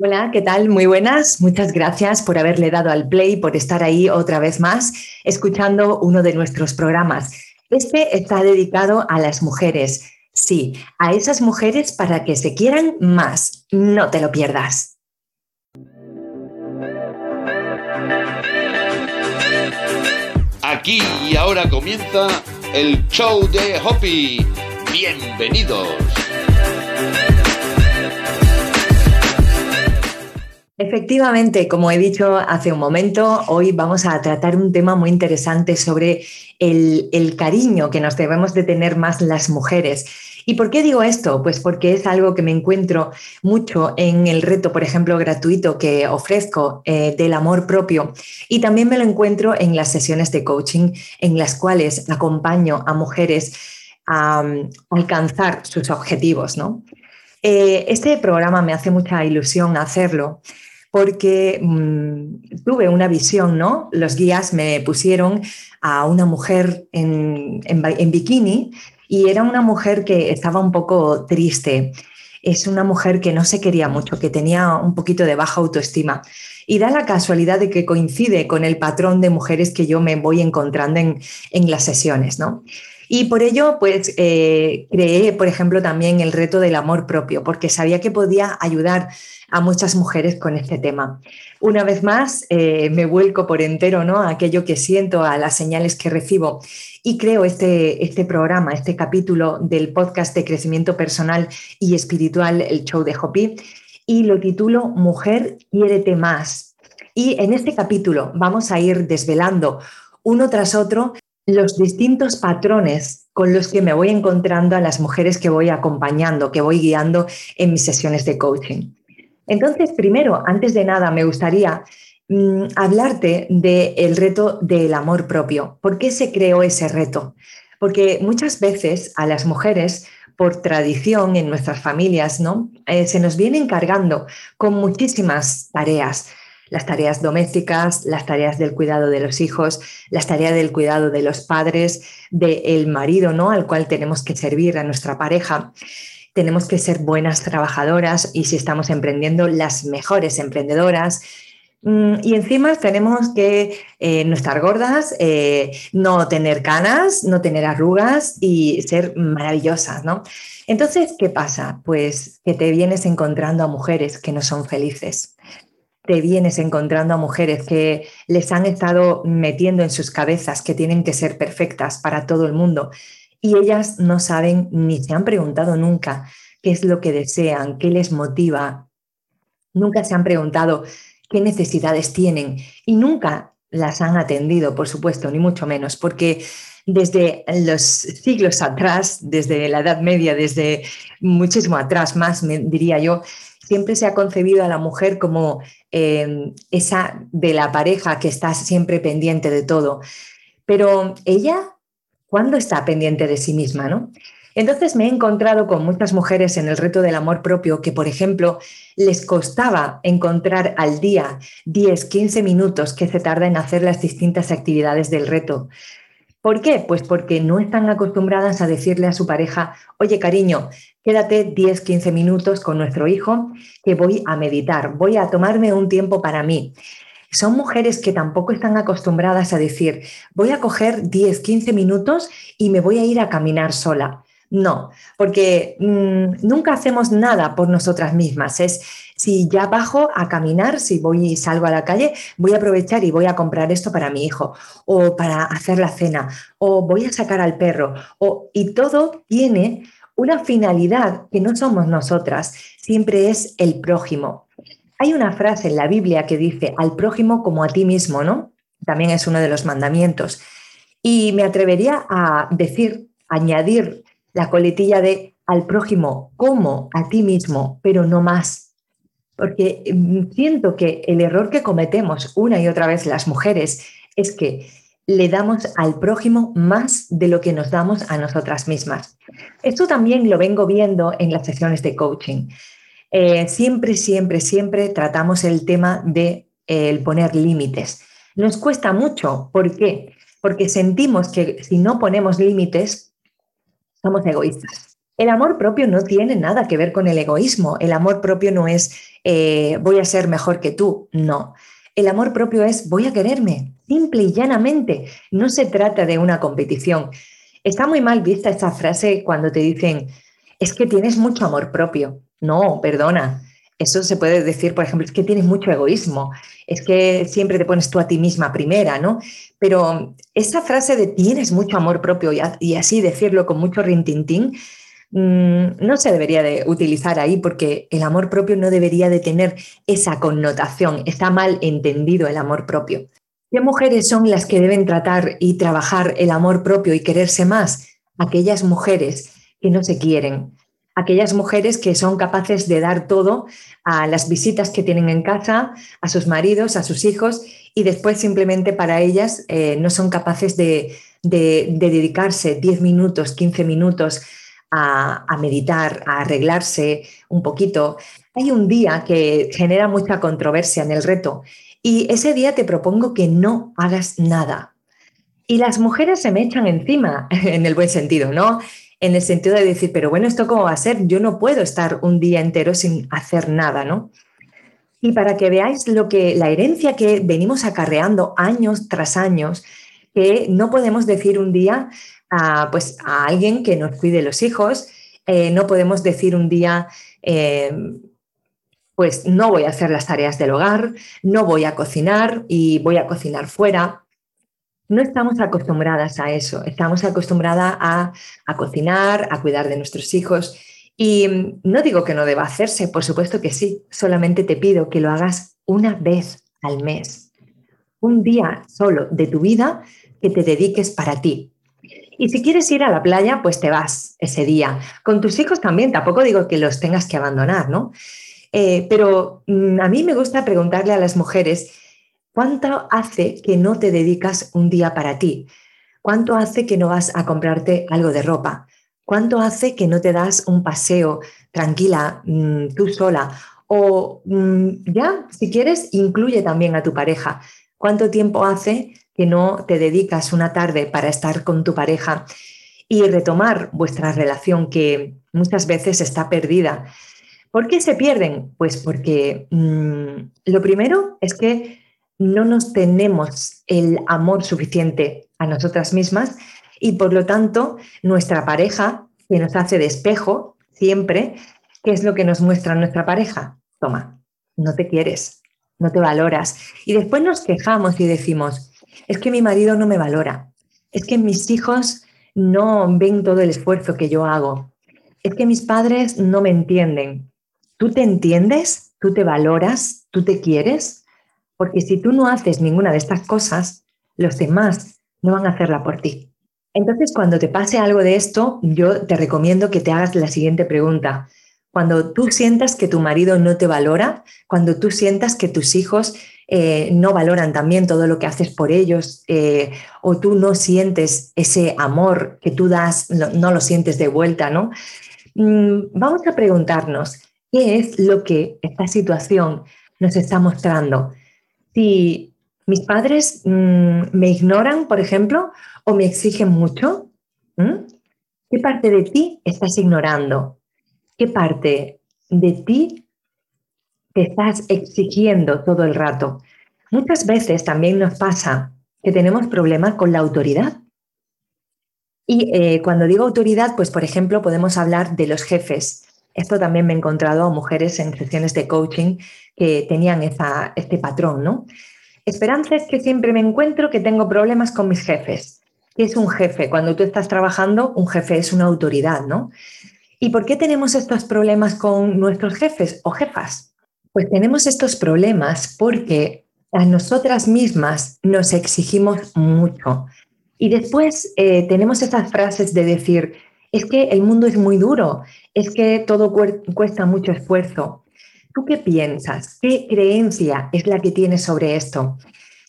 Hola, ¿qué tal? Muy buenas. Muchas gracias por haberle dado al play, por estar ahí otra vez más, escuchando uno de nuestros programas. Este está dedicado a las mujeres. Sí, a esas mujeres para que se quieran más. No te lo pierdas. Aquí y ahora comienza el show de Hoppy. Bienvenidos. Efectivamente, como he dicho hace un momento, hoy vamos a tratar un tema muy interesante sobre el, cariño que nos debemos de tener más las mujeres. ¿Y por qué digo esto? Pues porque es algo que me encuentro mucho en el reto, por ejemplo, gratuito que ofrezco eh, del amor propio. Y también me lo encuentro en las sesiones de coaching en las cuales acompaño a mujeres a, alcanzar sus objetivos, ¿no? Eh, este programa me hace mucha ilusión hacerlo porque mm, tuve una visión, ¿no? Los guías me pusieron a una mujer en, bikini y era una mujer que estaba un poco triste. Es una mujer que no se quería mucho, que tenía un poquito de baja autoestima. Y da la casualidad de que coincide con el patrón de mujeres que yo me voy encontrando en, en las sesiones, ¿no? Y por ello, pues eh, creé, por ejemplo, también el reto del amor propio, porque sabía que podía ayudar a muchas mujeres con este tema. Una vez más, eh, me vuelco por entero ¿no? a aquello que siento, a las señales que recibo y creo este, este programa, este capítulo del podcast de crecimiento personal y espiritual, el show de Hopi, y lo titulo Mujer, quiérete más. Y en este capítulo vamos a ir desvelando uno tras otro los distintos patrones con los que me voy encontrando a las mujeres que voy acompañando, que voy guiando en mis sesiones de coaching. Entonces, primero, antes de nada, me gustaría mm, hablarte del reto del amor propio. ¿Por qué se creó ese reto? Porque muchas veces a las mujeres, por tradición en nuestras familias, ¿no? Eh, se nos viene encargando con muchísimas tareas las tareas domésticas, las tareas del cuidado de los hijos, las tareas del cuidado de los padres, del marido, ¿no? Al cual tenemos que servir a nuestra pareja. Tenemos que ser buenas trabajadoras y si estamos emprendiendo, las mejores emprendedoras. Mm, y encima tenemos que eh, no estar gordas, eh, no tener canas, no tener arrugas y ser maravillosas, ¿no? Entonces, ¿qué pasa? Pues que te vienes encontrando a mujeres que no son felices, te vienes encontrando a mujeres que les han estado metiendo en sus cabezas que tienen que ser perfectas para todo el mundo y ellas no saben ni se han preguntado nunca qué es lo que desean, qué les motiva. Nunca se han preguntado qué necesidades tienen y nunca las han atendido, por supuesto, ni mucho menos, porque desde los siglos atrás, desde la Edad Media, desde muchísimo atrás, más diría yo, siempre se ha concebido a la mujer como eh, esa de la pareja que está siempre pendiente de todo. Pero ella, ¿cuándo está pendiente de sí misma? ¿no? Entonces me he encontrado con muchas mujeres en el reto del amor propio que, por ejemplo, les costaba encontrar al día 10, 15 minutos que se tarda en hacer las distintas actividades del reto. ¿Por qué? Pues porque no están acostumbradas a decirle a su pareja, oye cariño, quédate 10, 15 minutos con nuestro hijo que voy a meditar, voy a tomarme un tiempo para mí. Son mujeres que tampoco están acostumbradas a decir, voy a coger 10, 15 minutos y me voy a ir a caminar sola. No, porque mm, nunca hacemos nada por nosotras mismas. Es si ya bajo a caminar, si voy y salgo a la calle, voy a aprovechar y voy a comprar esto para mi hijo o para hacer la cena o voy a sacar al perro o, y todo tiene una finalidad que no somos nosotras, siempre es el prójimo. Hay una frase en la Biblia que dice al prójimo como a ti mismo, ¿no? También es uno de los mandamientos. Y me atrevería a decir, añadir la coletilla de al prójimo como a ti mismo, pero no más porque mm, siento que el error que cometemos una y otra vez las mujeres es que le damos al prójimo más de lo que nos damos a nosotras mismas. Esto también lo vengo viendo en las sesiones de coaching. Eh, siempre, siempre, siempre tratamos el tema de eh, el poner límites. Nos cuesta mucho. ¿Por qué? Porque sentimos que si no ponemos límites, somos egoístas. El amor propio no tiene nada que ver con el egoísmo. El amor propio no es eh, voy a ser mejor que tú. No. El amor propio es voy a quererme, simple y llanamente. No se trata de una competición. Está muy mal vista esa frase cuando te dicen, es que tienes mucho amor propio. No, perdona. Eso se puede decir, por ejemplo, es que tienes mucho egoísmo, es que siempre te pones tú a ti misma primera, ¿no? Pero esa frase de tienes mucho amor propio y, así decirlo con mucho rintintín, Mm, no se debería de utilizar ahí porque el amor propio no debería de tener esa connotación. Está mal entendido el amor propio. ¿Qué mujeres son las que deben tratar y trabajar el amor propio y quererse más? Aquellas mujeres que no se quieren, aquellas mujeres que son capaces de dar todo a las visitas que tienen en casa, a sus maridos, a sus hijos, y después simplemente para ellas eh, no son capaces de, de dedicarse 10 minutos, 15 minutos a, meditar, a arreglarse un poquito. Hay un día que genera mucha controversia en el reto y ese día te propongo que no hagas nada. Y las mujeres se me echan encima, en el buen sentido, ¿no? En el sentido de decir, pero bueno, ¿esto cómo va a ser? Yo no puedo estar un día entero sin hacer nada, ¿no? Y para que veáis lo que la herencia que venimos acarreando años tras años, que no podemos decir un día, a, pues, a alguien que nos cuide los hijos. Eh, no podemos decir un día, eh, pues no voy a hacer las tareas del hogar, no voy a cocinar y voy a cocinar fuera. No estamos acostumbradas a eso, estamos acostumbradas a, a cocinar, a cuidar de nuestros hijos. Y no digo que no deba hacerse, por supuesto que sí, solamente te pido que lo hagas una vez al mes, un día solo de tu vida que te dediques para ti, y si quieres ir a la playa, pues te vas ese día. Con tus hijos también, tampoco digo que los tengas que abandonar, ¿no? Eh, pero mm, a mí me gusta preguntarle a las mujeres, ¿cuánto hace que no te dedicas un día para ti? ¿Cuánto hace que no vas a comprarte algo de ropa? ¿Cuánto hace que no te das un paseo tranquila, mm, tú sola? O mm, ya, si quieres, incluye también a tu pareja. ¿Cuánto tiempo hace que no te dedicas una tarde para estar con tu pareja y retomar vuestra relación que muchas veces está perdida. ¿Por qué se pierden? Pues porque mm, lo primero es que no nos tenemos el amor suficiente a nosotras mismas y por lo tanto nuestra pareja, que nos hace de siempre, ¿qué es lo que nos muestra nuestra pareja? Toma, no te quieres, no te valoras. Y después nos quejamos y decimos, es que mi marido no me valora, es que mis hijos no ven todo el esfuerzo que yo hago, es que mis padres no me entienden. ¿Tú te entiendes? ¿Tú te valoras? ¿Tú te quieres? Porque si tú no haces ninguna de estas cosas, los demás no van a hacerla por ti. Entonces, cuando te pase algo de esto, yo te recomiendo que te hagas la siguiente pregunta. Cuando tú sientas que tu marido no te valora, cuando tú sientas que tus hijos eh, no valoran también todo lo que haces por ellos eh, o tú no sientes ese amor que tú das, no, lo sientes de vuelta, ¿no? Mm, vamos a preguntarnos, ¿qué es lo que esta situación nos está mostrando? Si mis padres mm, me ignoran, por ejemplo, o me exigen mucho, ¿qué parte de ti estás ignorando? ¿Qué parte de ti te estás exigiendo todo el rato. Muchas veces también nos pasa que tenemos problemas con la autoridad. Y eh, cuando digo autoridad, pues por ejemplo podemos hablar de los jefes. Esto también me he encontrado a mujeres en sesiones de coaching que tenían este patrón, ¿no? Esperanza es que siempre me encuentro que tengo problemas con mis jefes. ¿Qué es un jefe? Cuando tú estás trabajando, un jefe es una autoridad, ¿no? ¿Y por qué tenemos estos problemas con nuestros jefes o jefas? Pues tenemos estos problemas porque a nosotras mismas nos exigimos mucho. Y después eh, tenemos esas frases de decir, es que el mundo es muy duro, es que todo cuesta mucho esfuerzo. ¿Tú qué piensas? ¿Qué creencia es la que tienes sobre esto?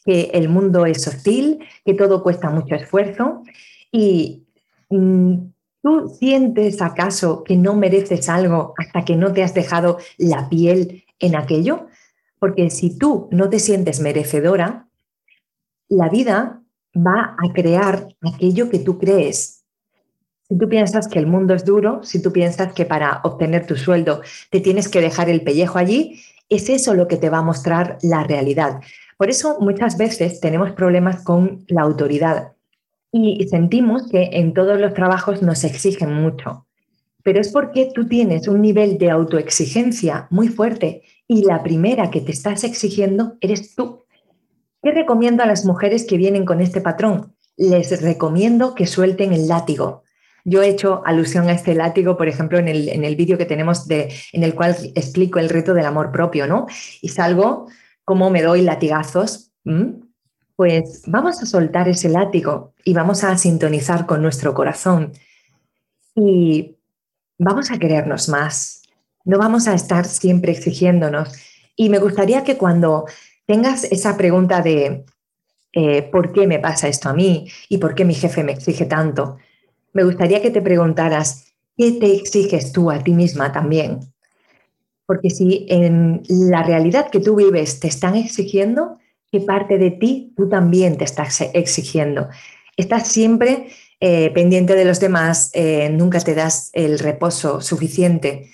Que el mundo es hostil, que todo cuesta mucho esfuerzo y mm, ¿Tú sientes acaso que no mereces algo hasta que no te has dejado la piel en aquello, porque si tú no te sientes merecedora, la vida va a crear aquello que tú crees. Si tú piensas que el mundo es duro, si tú piensas que para obtener tu sueldo te tienes que dejar el pellejo allí, es eso lo que te va a mostrar la realidad. Por eso muchas veces tenemos problemas con la autoridad y sentimos que en todos los trabajos nos exigen mucho. Pero es porque tú tienes un nivel de autoexigencia muy fuerte y la primera que te estás exigiendo eres tú. ¿Qué recomiendo a las mujeres que vienen con este patrón? Les recomiendo que suelten el látigo. Yo he hecho alusión a este látigo, por ejemplo, en el, en el vídeo que tenemos de, en el cual explico el reto del amor propio, ¿no? Y salgo como me doy latigazos. Pues vamos a soltar ese látigo y vamos a sintonizar con nuestro corazón y vamos a querernos más. No vamos a estar siempre exigiéndonos. Y me gustaría que cuando tengas esa pregunta de eh, ¿por qué me pasa esto a mí? ¿Y por qué mi jefe me exige tanto? Me gustaría que te preguntaras, ¿qué te exiges tú a ti misma también? Porque si en la realidad que tú vives te están exigiendo, ¿qué parte de ti tú también te estás exigiendo? Estás siempre eh, pendiente de los demás, eh, nunca te das el reposo suficiente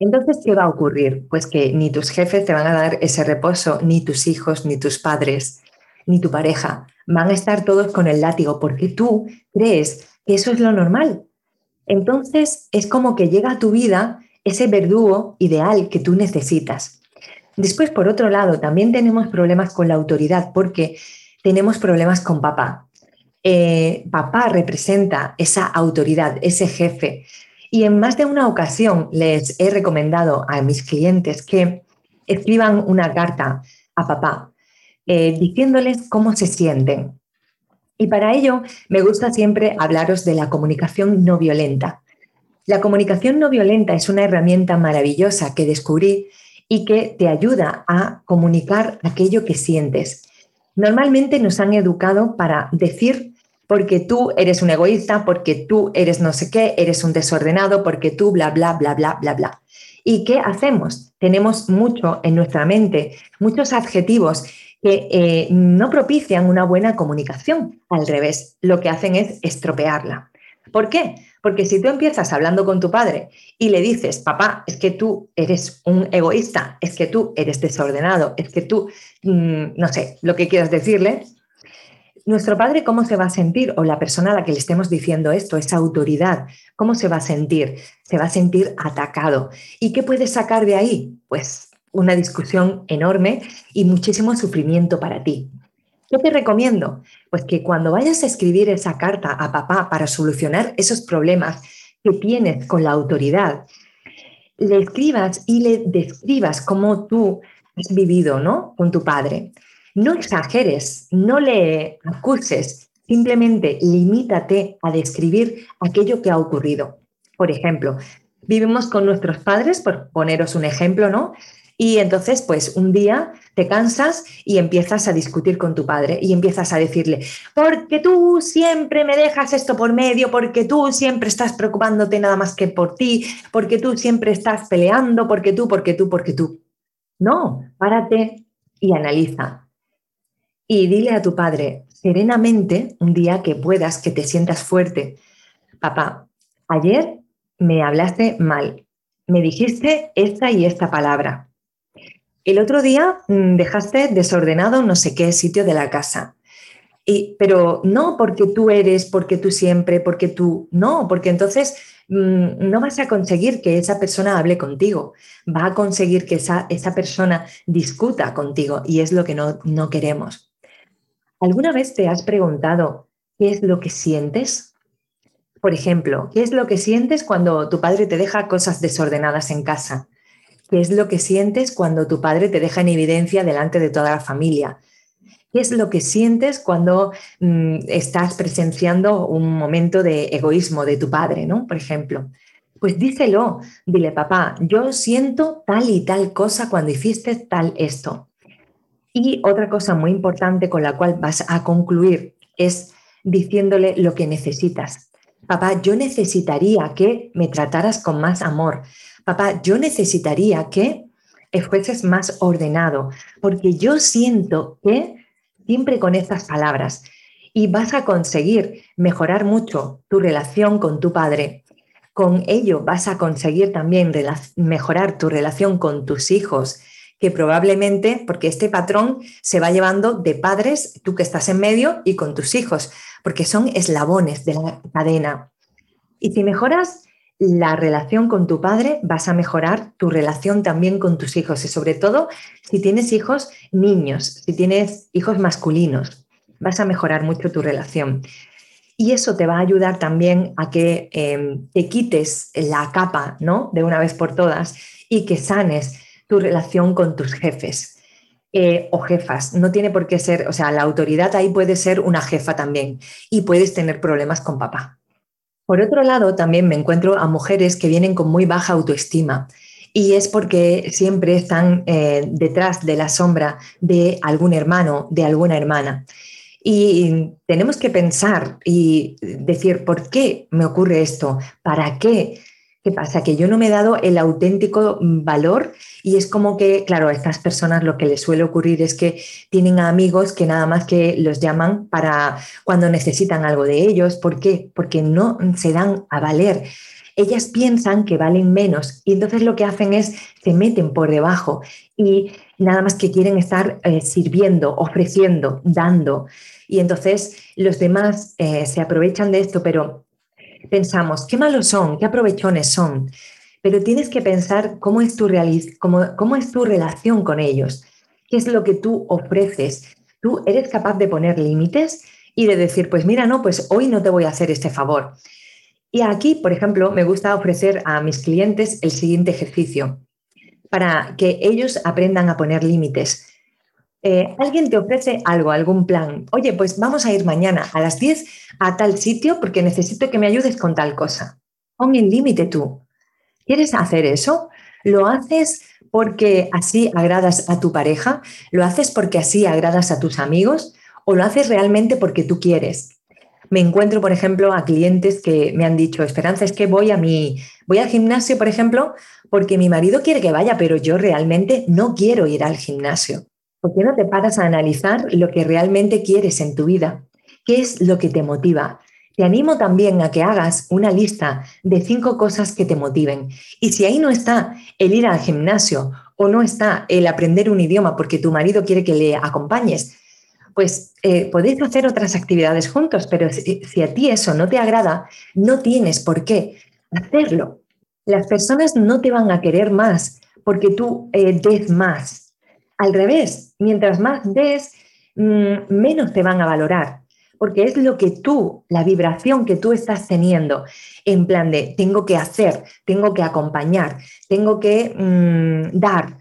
entonces, ¿qué va a ocurrir? Pues que ni tus jefes te van a dar ese reposo, ni tus hijos, ni tus padres, ni tu pareja. Van a estar todos con el látigo porque tú crees eso es lo normal. Entonces, es como que llega a tu vida ese verdugo ideal que tú necesitas. Después, por otro lado, también tenemos problemas con la autoridad porque tenemos problemas con papá. Eh, papá representa esa autoridad, ese jefe, y en más de una ocasión les he recomendado a mis clientes que escriban una carta a papá eh, diciéndoles cómo se sienten. Y para ello me gusta siempre hablaros de la comunicación no violenta. La comunicación no violenta es una herramienta maravillosa que descubrí y que te ayuda a comunicar aquello que sientes. Normalmente nos han educado para decir porque tú eres un egoísta, porque tú eres no sé qué, eres un desordenado, porque tú bla, bla, bla, bla, bla, bla. ¿Y qué hacemos? Tenemos mucho en nuestra mente, muchos adjetivos que eh, no propician una buena comunicación. Al revés, lo que hacen es estropearla. ¿Por qué? Porque si tú empiezas hablando con tu padre y le dices, papá, es que tú eres un egoísta, es que tú eres desordenado, es que tú, mm, no sé, lo que quieras decirle, nuestro padre, ¿cómo se va a sentir? O la persona a la que le estemos diciendo esto, esa autoridad, ¿cómo se va a sentir? Se va a sentir atacado. ¿Y qué puedes sacar de ahí? Pues una discusión enorme y muchísimo sufrimiento para ti. ¿Qué te recomiendo? Pues que cuando vayas a escribir esa carta a papá para solucionar esos problemas que tienes con la autoridad, le escribas y le describas cómo tú has vivido, ¿no? Con tu padre. No exageres, no le acuses, simplemente limítate a describir aquello que ha ocurrido. Por ejemplo, vivimos con nuestros padres, por poneros un ejemplo, ¿no? Y entonces, pues un día te cansas y empiezas a discutir con tu padre y empiezas a decirle, porque tú siempre me dejas esto por medio, porque tú siempre estás preocupándote nada más que por ti, porque tú siempre estás peleando, porque tú, porque tú, porque tú. No, párate y analiza y dile a tu padre serenamente un día que puedas, que te sientas fuerte. Papá, ayer me hablaste mal, me dijiste esta y esta palabra. El otro día mm, dejaste desordenado no sé qué sitio de la casa. Y, pero no porque tú eres, porque tú siempre, porque tú, no, porque entonces mm, no vas a conseguir que esa persona hable contigo, va a conseguir que esa, esa persona discuta contigo y es lo que no, no queremos. ¿Alguna vez te has preguntado qué es lo que sientes? Por ejemplo, ¿qué es lo que sientes cuando tu padre te deja cosas desordenadas en casa? ¿Qué es lo que sientes cuando tu padre te deja en evidencia delante de toda la familia? ¿Qué es lo que sientes cuando mm, estás presenciando un momento de egoísmo de tu padre, ¿no? Por ejemplo. Pues díselo, dile, papá, yo siento tal y tal cosa cuando hiciste tal esto. Y otra cosa muy importante con la cual vas a concluir es diciéndole lo que necesitas. Papá, yo necesitaría que me trataras con más amor. Papá, yo necesitaría que fueses más ordenado, porque yo siento que siempre con estas palabras. y vas a conseguir mejorar mucho tu relación con tu padre. Con ello vas a conseguir también mejorar tu relación con tus hijos, que probablemente, porque este patrón se va llevando de padres, tú que estás en medio, y con tus hijos, porque son eslabones de la cadena. Y si mejoras la relación con tu padre, vas a mejorar tu relación también con tus hijos y sobre todo si tienes hijos niños, si tienes hijos masculinos, vas a mejorar mucho tu relación. Y eso te va a ayudar también a que em, te quites la capa, ¿no? De una vez por todas y que sanes tu relación con tus jefes eh, o jefas. No tiene por qué ser, o sea, la autoridad ahí puede ser una jefa también y puedes tener problemas con papá. Por otro lado, también me encuentro a mujeres que vienen con muy baja autoestima y es porque siempre están eh, detrás de la sombra de algún hermano, de alguna hermana. Y tenemos que pensar y decir, ¿por qué me ocurre esto? ¿Para qué? ¿Qué pasa? Que yo no me he dado el auténtico valor y es como que, claro, a estas personas lo que les suele ocurrir es que tienen amigos que nada más que los llaman para cuando necesitan algo de ellos. ¿Por qué? Porque no se dan a valer. Ellas piensan que valen menos y entonces lo que hacen es se meten por debajo y nada más que quieren estar eh, sirviendo, ofreciendo, dando. Y entonces los demás eh, se aprovechan de esto, pero pensamos, qué malos son, qué aprovechones son, pero tienes que pensar cómo es tu, cómo, cómo es tu relación con ellos, qué es lo que tú ofreces. Tú eres capaz de poner límites y de decir, pues mira, no, pues hoy no te voy a hacer este favor. Y aquí, por ejemplo, me gusta ofrecer a mis clientes el siguiente ejercicio para que ellos aprendan a poner límites. Eh, alguien te ofrece algo, algún plan. Oye, pues vamos a ir mañana a las 10 a tal sitio porque necesito que me ayudes con tal cosa. Pon el límite tú. ¿Quieres hacer eso? ¿Lo haces porque así agradas a tu pareja? ¿Lo haces porque así agradas a tus amigos? ¿O lo haces realmente porque tú quieres? Me encuentro, por ejemplo, a clientes que me han dicho, Esperanza, es que voy a mi, voy al gimnasio, por ejemplo, porque mi marido quiere que vaya, pero yo realmente no quiero ir al gimnasio. ¿Por qué no te paras a analizar lo que realmente quieres en tu vida? ¿Qué es lo que te motiva? Te animo también a que hagas una lista de cinco cosas que te motiven. Y si ahí no está el ir al gimnasio o no está el aprender un idioma porque tu marido quiere que le acompañes, pues eh, podéis hacer otras actividades juntos, pero si, a ti eso no te agrada, no tienes por qué hacerlo. Las personas no te van a querer más porque tú eh, des más. Al revés, mientras más des, mm, menos te van a valorar, porque es lo que tú, la vibración que tú estás teniendo, en plan de tengo que hacer, tengo que acompañar, tengo que mm, dar.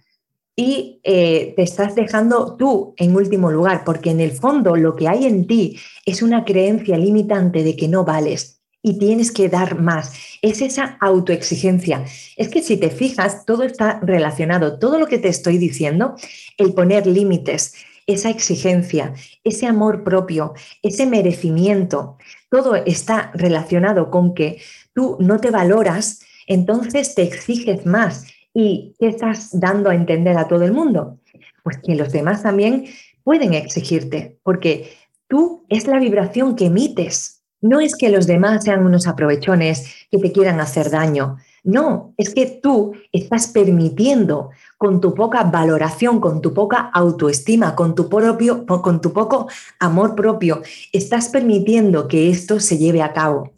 Y eh, te estás dejando tú en último lugar, porque en el fondo lo que hay en ti es una creencia limitante de que no vales, y tienes que dar más. Es esa autoexigencia. Es que si te fijas, todo está relacionado. Todo lo que te estoy diciendo, el poner límites, esa exigencia, ese amor propio, ese merecimiento, todo está relacionado con que tú no te valoras, entonces te exiges más. ¿Y qué estás dando a entender a todo el mundo? Pues que los demás también pueden exigirte, porque tú es la vibración que emites. No es que los demás sean unos aprovechones que te quieran hacer daño. No, es que tú estás permitiendo con tu poca valoración, con tu poca autoestima, con tu, propio, con tu poco amor propio, estás permitiendo que esto se lleve a cabo.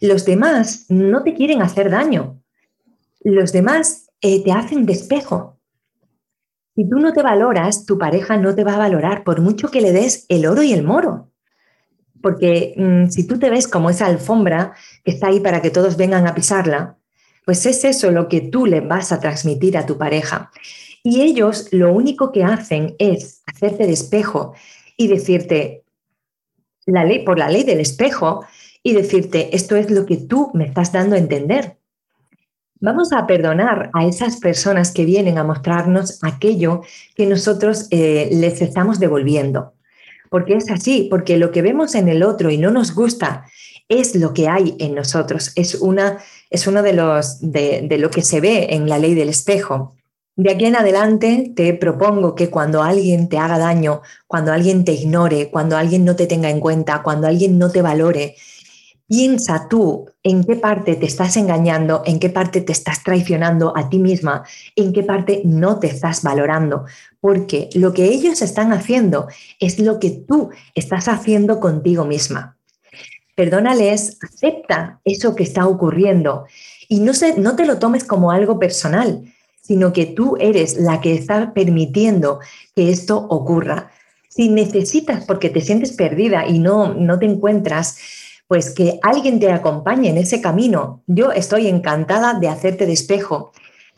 Los demás no te quieren hacer daño. Los demás eh, te hacen despejo. Si tú no te valoras, tu pareja no te va a valorar por mucho que le des el oro y el moro. Porque mm, si tú te ves como esa alfombra que está ahí para que todos vengan a pisarla, pues es eso lo que tú le vas a transmitir a tu pareja. Y ellos lo único que hacen es hacerte de espejo y decirte, la ley, por la ley del espejo, y decirte, esto es lo que tú me estás dando a entender. Vamos a perdonar a esas personas que vienen a mostrarnos aquello que nosotros eh, les estamos devolviendo porque es así, porque lo que vemos en el otro y no nos gusta es lo que hay en nosotros, es, una, es uno de los de, lo que se ve en la ley del espejo. De aquí en adelante te propongo que cuando alguien te haga daño, cuando alguien te ignore, cuando alguien no te tenga en cuenta, cuando alguien no te valore, piensa tú en qué parte te estás engañando, en qué parte te estás traicionando a ti misma, en qué parte no te estás valorando, porque lo que ellos están haciendo es lo que tú estás haciendo contigo misma. Perdónales, acepta eso que está ocurriendo y no, no te lo tomes como algo personal sino que tú eres la que está permitiendo que esto ocurra. Si necesitas, porque te sientes perdida y no, no te encuentras, pues que alguien te acompañe en ese camino. Yo estoy encantada de hacerte despejo.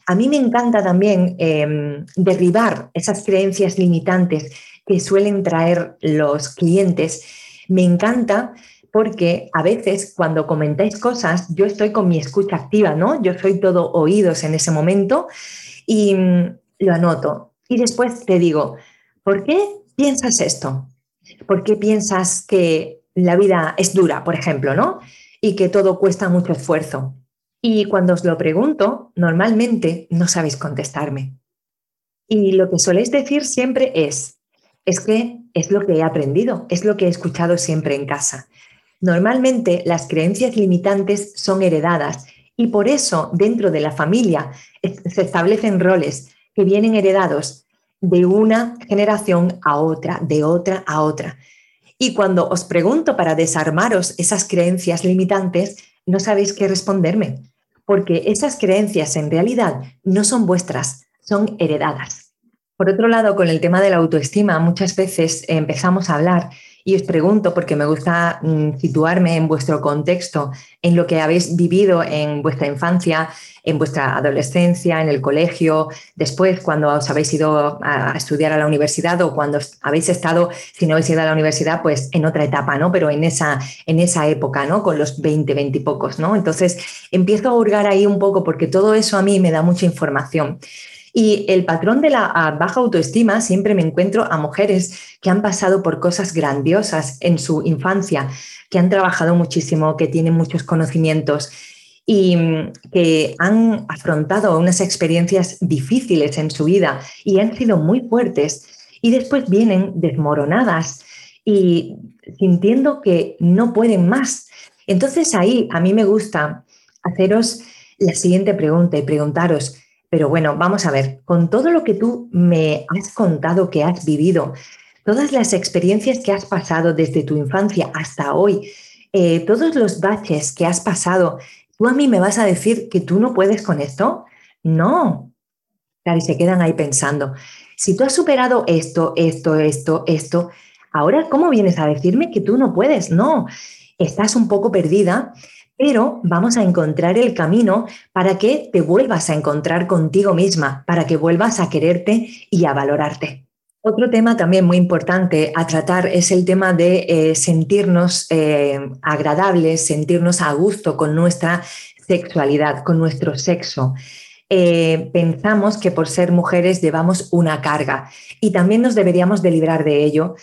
A mí me encanta también em, derribar esas creencias limitantes que suelen traer los clientes. Me encanta porque a veces cuando comentáis cosas, yo estoy con mi escucha activa, ¿no? Yo soy todo oídos en ese momento y mm, lo anoto. Y después te digo, ¿por qué piensas esto? ¿Por qué piensas que la vida es dura, por ejemplo, ¿no? Y que todo cuesta mucho esfuerzo. Y cuando os lo pregunto, normalmente no sabéis contestarme. Y lo que soléis decir siempre es, es que es lo que he aprendido, es lo que he escuchado siempre en casa. Normalmente las creencias limitantes son heredadas y por eso dentro de la familia se establecen roles que vienen heredados de una generación a otra, de otra a otra. Y cuando os pregunto para desarmaros esas creencias limitantes, no sabéis qué responderme, porque esas creencias en realidad no son vuestras, son heredadas. Por otro lado, con el tema de la autoestima, muchas veces empezamos a hablar y os pregunto, porque me gusta mm, situarme en vuestro contexto, en lo que habéis vivido en vuestra infancia, en vuestra adolescencia, en el colegio, después cuando os habéis ido a estudiar a la universidad o cuando habéis estado, si no habéis ido a la universidad, pues en otra etapa, ¿no? Pero en esa, en esa época, ¿no? Con los 20, 20 y pocos, ¿no? Entonces empiezo a hurgar ahí un poco porque todo eso a mí me da mucha información. Y el patrón de la baja autoestima siempre me encuentro a mujeres que han pasado por cosas grandiosas en su infancia, que han trabajado muchísimo, que tienen muchos conocimientos y mm, que han afrontado unas experiencias difíciles en su vida y han sido muy fuertes y después vienen desmoronadas y sintiendo que no pueden más. Entonces ahí a mí me gusta haceros la siguiente pregunta y preguntaros, pero bueno, vamos a ver, con todo lo que tú me has contado que has vivido, todas las experiencias que has pasado desde tu infancia hasta hoy, eh, todos los baches que has pasado, ¿tú a mí me vas a decir que tú no puedes con esto? No. Claro, y se quedan ahí pensando, si tú has superado esto, esto, esto, esto, ahora, ¿cómo vienes a decirme que tú no puedes? No, estás un poco perdida pero vamos a encontrar el camino para que te vuelvas a encontrar contigo misma, para que vuelvas a quererte y a valorarte. Otro tema también muy importante a tratar es el tema de eh, sentirnos eh, agradables, sentirnos a gusto con nuestra sexualidad, con nuestro sexo. Eh, pensamos que por ser mujeres llevamos una carga y también nos deberíamos de librar de ello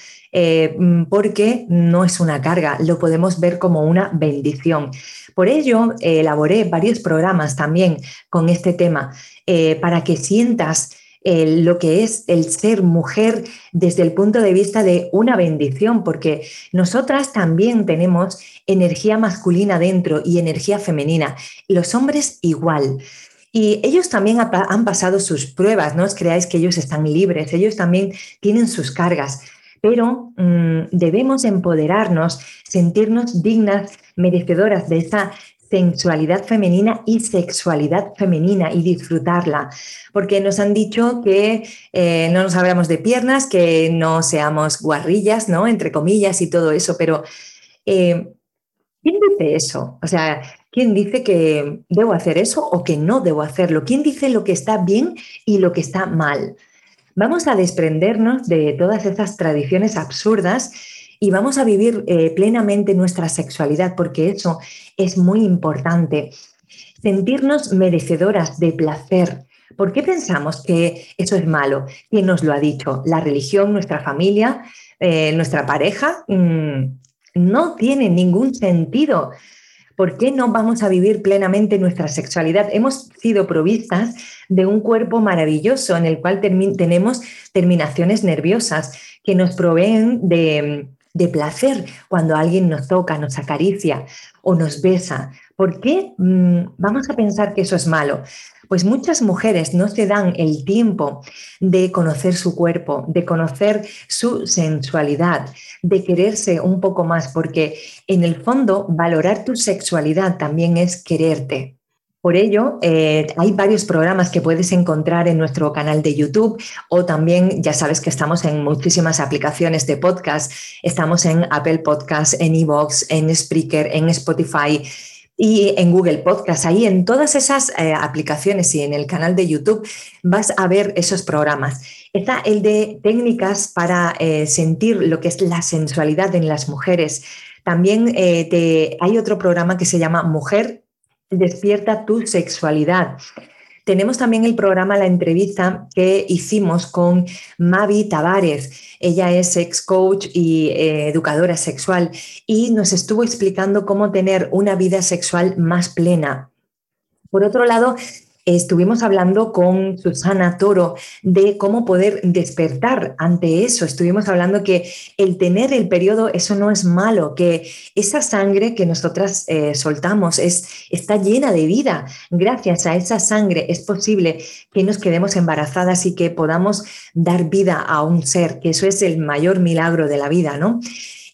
porque no es una carga, lo podemos ver como una bendición. Por ello, eh, elaboré varios programas también con este tema eh, para que sientas eh, lo que es el ser mujer desde el punto de vista de una bendición, porque nosotras también tenemos energía masculina dentro y energía femenina, los hombres igual. Y ellos también han pasado sus pruebas, no os creáis que ellos están libres, ellos también tienen sus cargas, pero mm, debemos empoderarnos, sentirnos dignas, merecedoras de esa sensualidad femenina y sexualidad femenina y disfrutarla, porque nos han dicho que eh, no nos hablamos de piernas, que no seamos guarrillas, ¿no? Entre comillas y todo eso, pero eh, ¿quién dice eso? O sea, ¿quién dice que debo hacer eso o que no debo hacerlo? ¿Quién dice lo que está bien y lo que está mal? Vamos a desprendernos de todas esas tradiciones absurdas y vamos a vivir eh, plenamente nuestra sexualidad, porque eso es muy importante. Sentirnos merecedoras de placer. ¿Por qué pensamos que eso es malo? ¿Quién nos lo ha dicho? ¿La religión, nuestra familia, eh, nuestra pareja? Mm, no tiene ningún sentido ¿Por qué no vamos a vivir plenamente nuestra sexualidad? Hemos sido provistas de un cuerpo maravilloso en el cual tenemos terminaciones nerviosas que nos proveen de, placer cuando alguien nos toca, nos acaricia o nos besa. ¿Por qué mm, vamos a pensar que eso es malo? Pues muchas mujeres no se dan el tiempo de conocer su cuerpo, de conocer su sensualidad, de quererse un poco más, porque en el fondo valorar tu sexualidad también es quererte. Por ello, eh, hay varios programas que puedes encontrar en nuestro canal de YouTube o también ya sabes que estamos en muchísimas aplicaciones de podcast. Estamos en Apple Podcasts, en Evox, en Spreaker, en Spotify y en Google Podcast. Ahí en todas esas eh, aplicaciones y en el canal de YouTube vas a ver esos programas. Está el de técnicas para eh, sentir lo que es la sensualidad en las mujeres. También eh, hay otro programa que se llama Mujer despierta tu sexualidad. Tenemos también el programa La entrevista que hicimos con Mavi Tavares. Ella es ex coach y eh, educadora sexual y nos estuvo explicando cómo tener una vida sexual más plena. Por otro lado, Estuvimos hablando con Susana Toro de cómo poder despertar ante eso. Estuvimos hablando que el tener el periodo, eso no es malo, que esa sangre que nosotras eh, soltamos es, está llena de vida. Gracias a esa sangre es posible que nos quedemos embarazadas y que podamos dar vida a un ser, que eso es el mayor milagro de la vida, ¿no?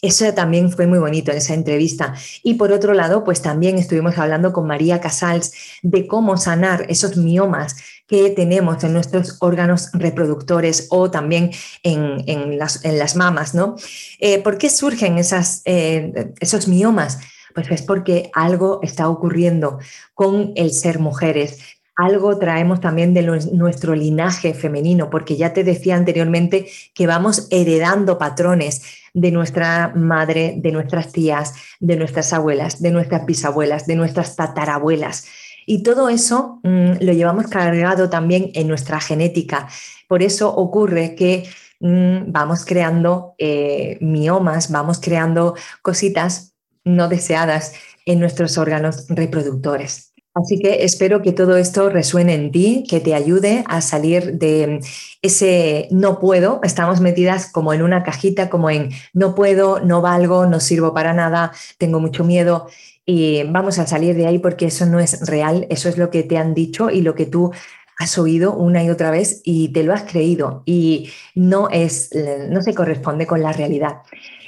Eso también fue muy bonito en esa entrevista. Y por otro lado, pues también estuvimos hablando con María Casals de cómo sanar esos miomas que tenemos en nuestros órganos reproductores o también en, las, mamas, ¿no? Eh, ¿Por qué surgen eh, esos miomas? Pues es porque algo está ocurriendo con el ser mujeres algo traemos también de nuestro linaje femenino, porque ya te decía anteriormente que vamos heredando patrones de nuestra madre, de nuestras tías, de nuestras abuelas, de nuestras bisabuelas, de nuestras tatarabuelas. Y todo eso mm, lo llevamos cargado también en nuestra genética. Por eso ocurre que mm, vamos creando eh, miomas, vamos creando cositas no deseadas en nuestros órganos reproductores. Así que espero que todo esto resuene en ti, que te ayude a salir de ese no puedo. Estamos metidas como en una cajita, como en no puedo, no valgo, no sirvo para nada, tengo mucho miedo. Y vamos a salir de ahí porque eso no es real, eso es lo que te han dicho y lo que tú has oído una y otra vez y te lo has creído y no es no se corresponde con la realidad.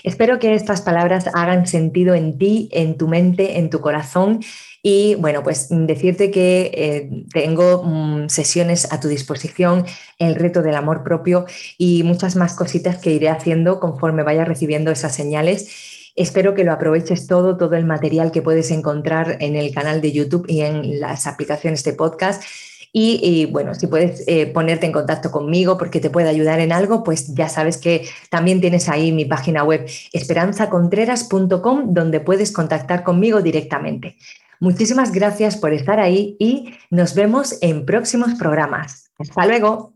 Espero que estas palabras hagan sentido en ti, en tu mente, en tu corazón y bueno, pues decirte que eh, tengo mm, sesiones a tu disposición, el reto del amor propio y muchas más cositas que iré haciendo conforme vaya recibiendo esas señales. Espero que lo aproveches todo, todo el material que puedes encontrar en el canal de YouTube y en las aplicaciones de podcast. Y, bueno, si puedes eh, ponerte en contacto conmigo porque te puede ayudar en algo, pues ya sabes que también tienes ahí mi página web esperanzacontreras.com donde puedes contactar conmigo directamente. Muchísimas gracias por estar ahí y nos vemos en próximos programas. Hasta luego.